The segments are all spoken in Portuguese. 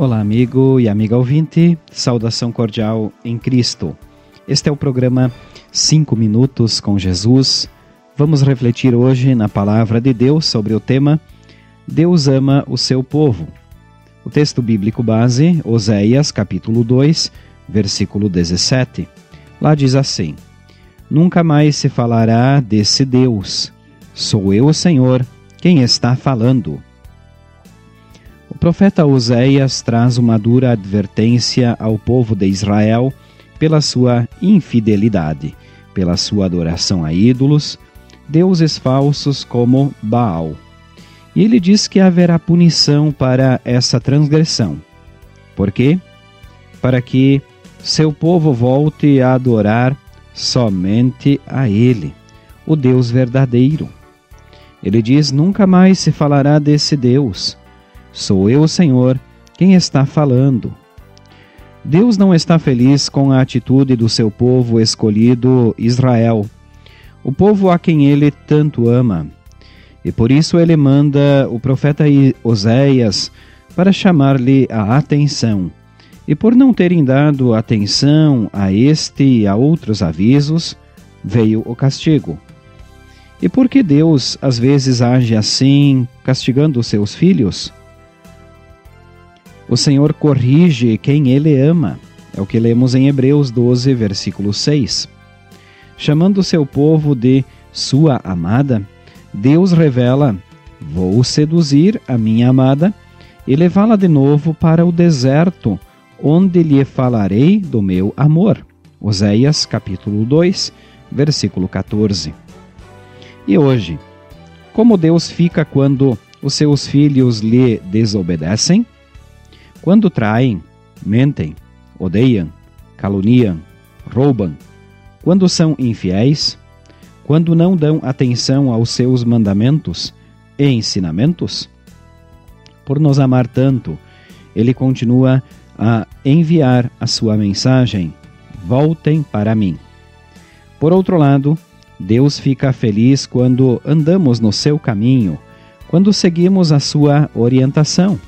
Olá, amigo e amiga ouvinte, saudação cordial em Cristo. Este é o programa 5 Minutos com Jesus. Vamos refletir hoje na palavra de Deus sobre o tema Deus ama o seu povo. O texto bíblico base, Oséias, capítulo 2, versículo 17. Lá diz assim: Nunca mais se falará desse Deus. Sou eu, o Senhor, quem está falando profeta Oséias traz uma dura advertência ao povo de Israel pela sua infidelidade, pela sua adoração a ídolos, deuses falsos como Baal. E ele diz que haverá punição para essa transgressão. Por quê? Para que seu povo volte a adorar somente a Ele, o Deus verdadeiro. Ele diz: nunca mais se falará desse Deus Sou eu, Senhor, quem está falando. Deus não está feliz com a atitude do seu povo escolhido, Israel, o povo a quem ele tanto ama. E por isso ele manda o profeta Oséias para chamar-lhe a atenção. E por não terem dado atenção a este e a outros avisos, veio o castigo. E por que Deus às vezes age assim, castigando os seus filhos? O Senhor corrige quem ele ama. É o que lemos em Hebreus 12, versículo 6. Chamando seu povo de sua amada, Deus revela: Vou seduzir a minha amada e levá-la de novo para o deserto, onde lhe falarei do meu amor. Oséias capítulo 2, versículo 14. E hoje, como Deus fica quando os seus filhos lhe desobedecem? Quando traem, mentem, odeiam, caluniam, roubam, quando são infiéis, quando não dão atenção aos seus mandamentos e ensinamentos? Por nos amar tanto, ele continua a enviar a sua mensagem: voltem para mim. Por outro lado, Deus fica feliz quando andamos no seu caminho, quando seguimos a sua orientação.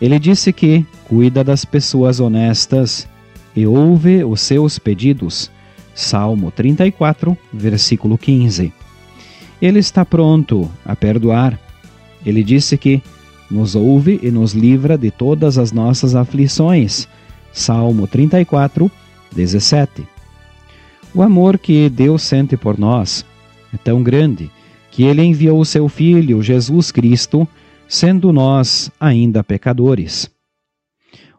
Ele disse que cuida das pessoas honestas e ouve os seus pedidos. Salmo 34, versículo 15. Ele está pronto a perdoar. Ele disse que nos ouve e nos livra de todas as nossas aflições. Salmo 34, 17. O amor que Deus sente por nós é tão grande que ele enviou o seu Filho, Jesus Cristo, sendo nós ainda pecadores.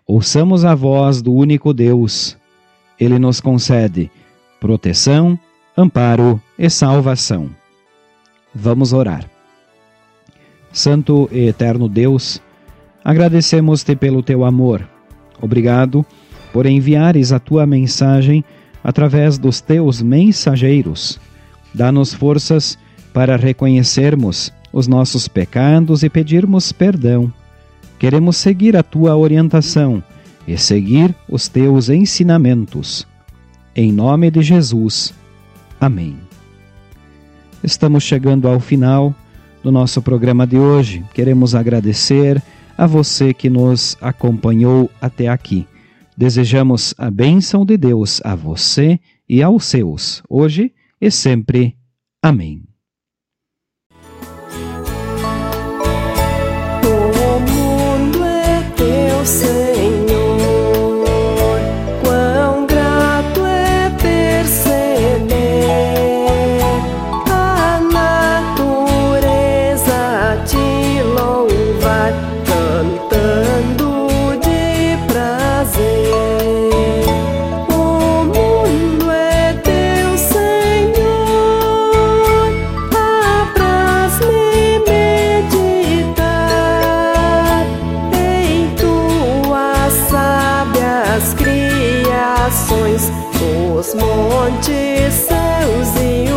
Ouçamos a voz do único Deus. Ele nos concede proteção, amparo e salvação. Vamos orar. Santo e eterno Deus, agradecemos-te pelo teu amor. Obrigado por enviares a tua mensagem através dos teus mensageiros. Dá-nos forças para reconhecermos os nossos pecados e pedirmos perdão. Queremos seguir a tua orientação e seguir os teus ensinamentos. Em nome de Jesus. Amém. Estamos chegando ao final do nosso programa de hoje. Queremos agradecer a você que nos acompanhou até aqui. Desejamos a bênção de Deus a você e aos seus, hoje e sempre. Amém. as criações, os montes seus e